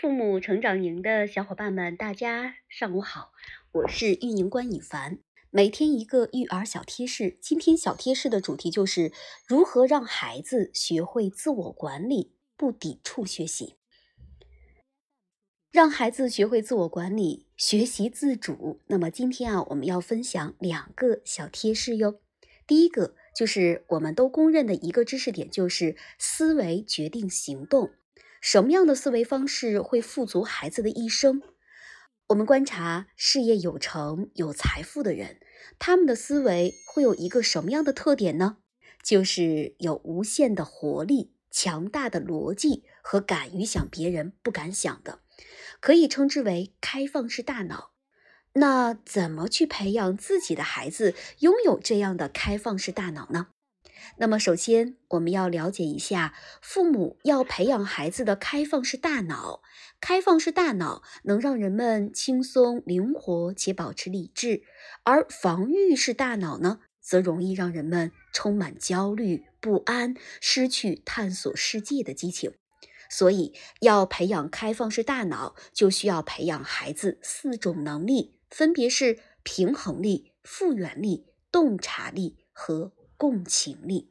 父母成长营的小伙伴们，大家上午好，我是运营官尹凡。每天一个育儿小贴士，今天小贴士的主题就是如何让孩子学会自我管理，不抵触学习。让孩子学会自我管理，学习自主。那么今天啊，我们要分享两个小贴士哟。第一个就是我们都公认的一个知识点，就是思维决定行动。什么样的思维方式会富足孩子的一生？我们观察事业有成、有财富的人，他们的思维会有一个什么样的特点呢？就是有无限的活力、强大的逻辑和敢于想别人不敢想的，可以称之为开放式大脑。那怎么去培养自己的孩子拥有这样的开放式大脑呢？那么，首先我们要了解一下，父母要培养孩子的开放式大脑。开放式大脑能让人们轻松、灵活且保持理智，而防御式大脑呢，则容易让人们充满焦虑、不安，失去探索世界的激情。所以，要培养开放式大脑，就需要培养孩子四种能力，分别是平衡力、复原力、洞察力和。共情力，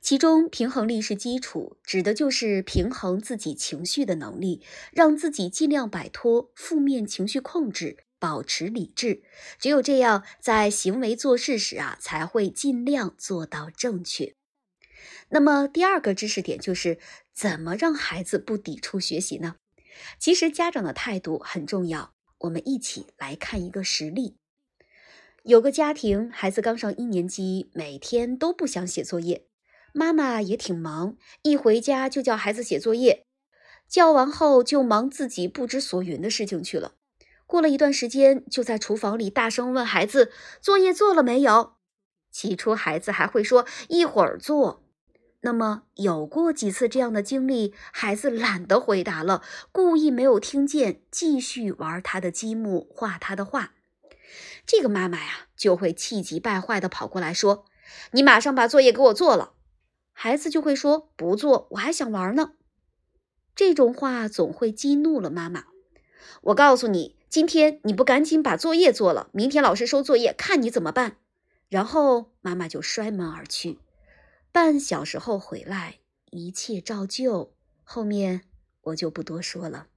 其中平衡力是基础，指的就是平衡自己情绪的能力，让自己尽量摆脱负面情绪控制，保持理智。只有这样，在行为做事时啊，才会尽量做到正确。那么第二个知识点就是怎么让孩子不抵触学习呢？其实家长的态度很重要。我们一起来看一个实例。有个家庭，孩子刚上一年级，每天都不想写作业，妈妈也挺忙，一回家就叫孩子写作业，叫完后就忙自己不知所云的事情去了。过了一段时间，就在厨房里大声问孩子：“作业做了没有？”起初孩子还会说：“一会儿做。”那么有过几次这样的经历，孩子懒得回答了，故意没有听见，继续玩他的积木，画他的画。这个妈妈呀，就会气急败坏的跑过来说：“你马上把作业给我做了。”孩子就会说：“不做，我还想玩呢。”这种话总会激怒了妈妈。我告诉你，今天你不赶紧把作业做了，明天老师收作业，看你怎么办。然后妈妈就摔门而去。半小时后回来，一切照旧。后面我就不多说了。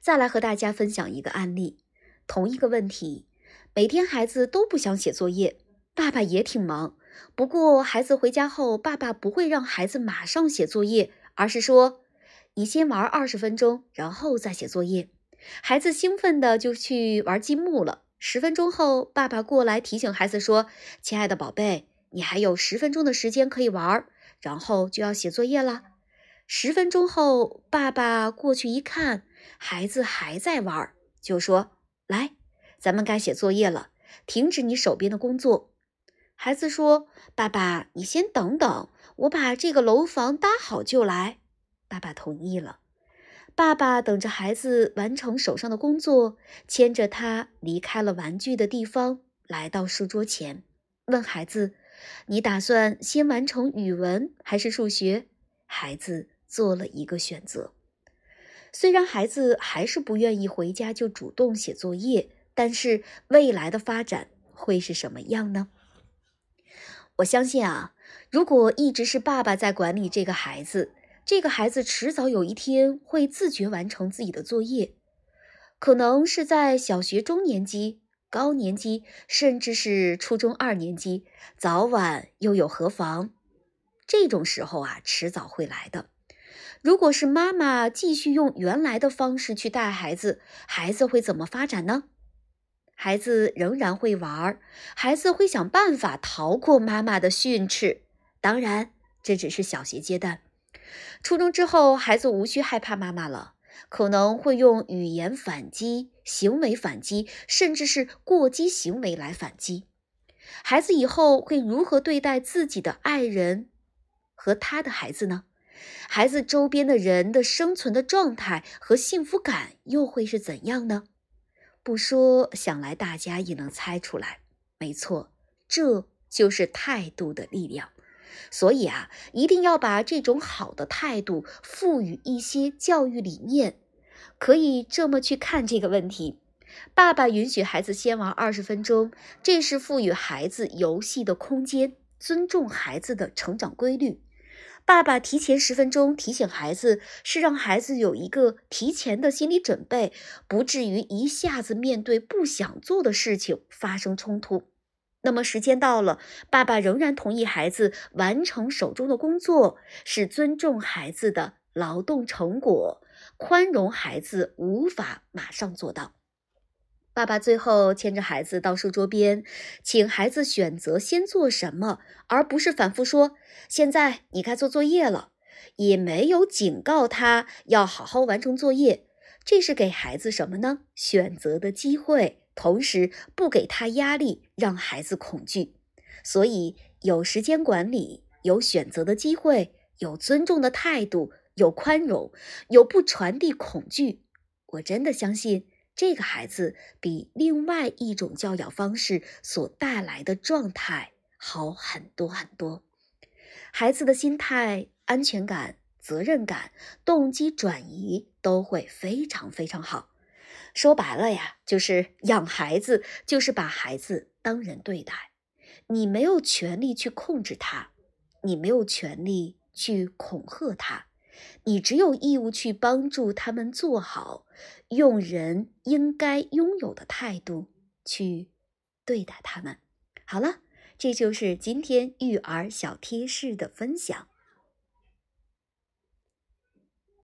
再来和大家分享一个案例。同一个问题，每天孩子都不想写作业，爸爸也挺忙。不过孩子回家后，爸爸不会让孩子马上写作业，而是说：“你先玩二十分钟，然后再写作业。”孩子兴奋的就去玩积木了。十分钟后，爸爸过来提醒孩子说：“亲爱的宝贝，你还有十分钟的时间可以玩，然后就要写作业了。”十分钟后，爸爸过去一看，孩子还在玩，就说。来，咱们该写作业了。停止你手边的工作。孩子说：“爸爸，你先等等，我把这个楼房搭好就来。”爸爸同意了。爸爸等着孩子完成手上的工作，牵着他离开了玩具的地方，来到书桌前，问孩子：“你打算先完成语文还是数学？”孩子做了一个选择。虽然孩子还是不愿意回家就主动写作业，但是未来的发展会是什么样呢？我相信啊，如果一直是爸爸在管理这个孩子，这个孩子迟早有一天会自觉完成自己的作业，可能是在小学中年级、高年级，甚至是初中二年级，早晚又有何妨？这种时候啊，迟早会来的。如果是妈妈继续用原来的方式去带孩子，孩子会怎么发展呢？孩子仍然会玩，孩子会想办法逃过妈妈的训斥。当然，这只是小学阶段。初中之后，孩子无需害怕妈妈了，可能会用语言反击、行为反击，甚至是过激行为来反击。孩子以后会如何对待自己的爱人和他的孩子呢？孩子周边的人的生存的状态和幸福感又会是怎样呢？不说，想来大家也能猜出来。没错，这就是态度的力量。所以啊，一定要把这种好的态度赋予一些教育理念。可以这么去看这个问题：爸爸允许孩子先玩二十分钟，这是赋予孩子游戏的空间，尊重孩子的成长规律。爸爸提前十分钟提醒孩子，是让孩子有一个提前的心理准备，不至于一下子面对不想做的事情发生冲突。那么时间到了，爸爸仍然同意孩子完成手中的工作，是尊重孩子的劳动成果，宽容孩子无法马上做到。爸爸最后牵着孩子到书桌边，请孩子选择先做什么，而不是反复说“现在你该做作业了”，也没有警告他要好好完成作业。这是给孩子什么呢？选择的机会，同时不给他压力，让孩子恐惧。所以有时间管理，有选择的机会，有尊重的态度，有宽容，有不传递恐惧。我真的相信。这个孩子比另外一种教养方式所带来的状态好很多很多。孩子的心态、安全感、责任感、动机转移都会非常非常好。说白了呀，就是养孩子，就是把孩子当人对待。你没有权利去控制他，你没有权利去恐吓他。你只有义务去帮助他们做好，用人应该拥有的态度去对待他们。好了，这就是今天育儿小贴士的分享。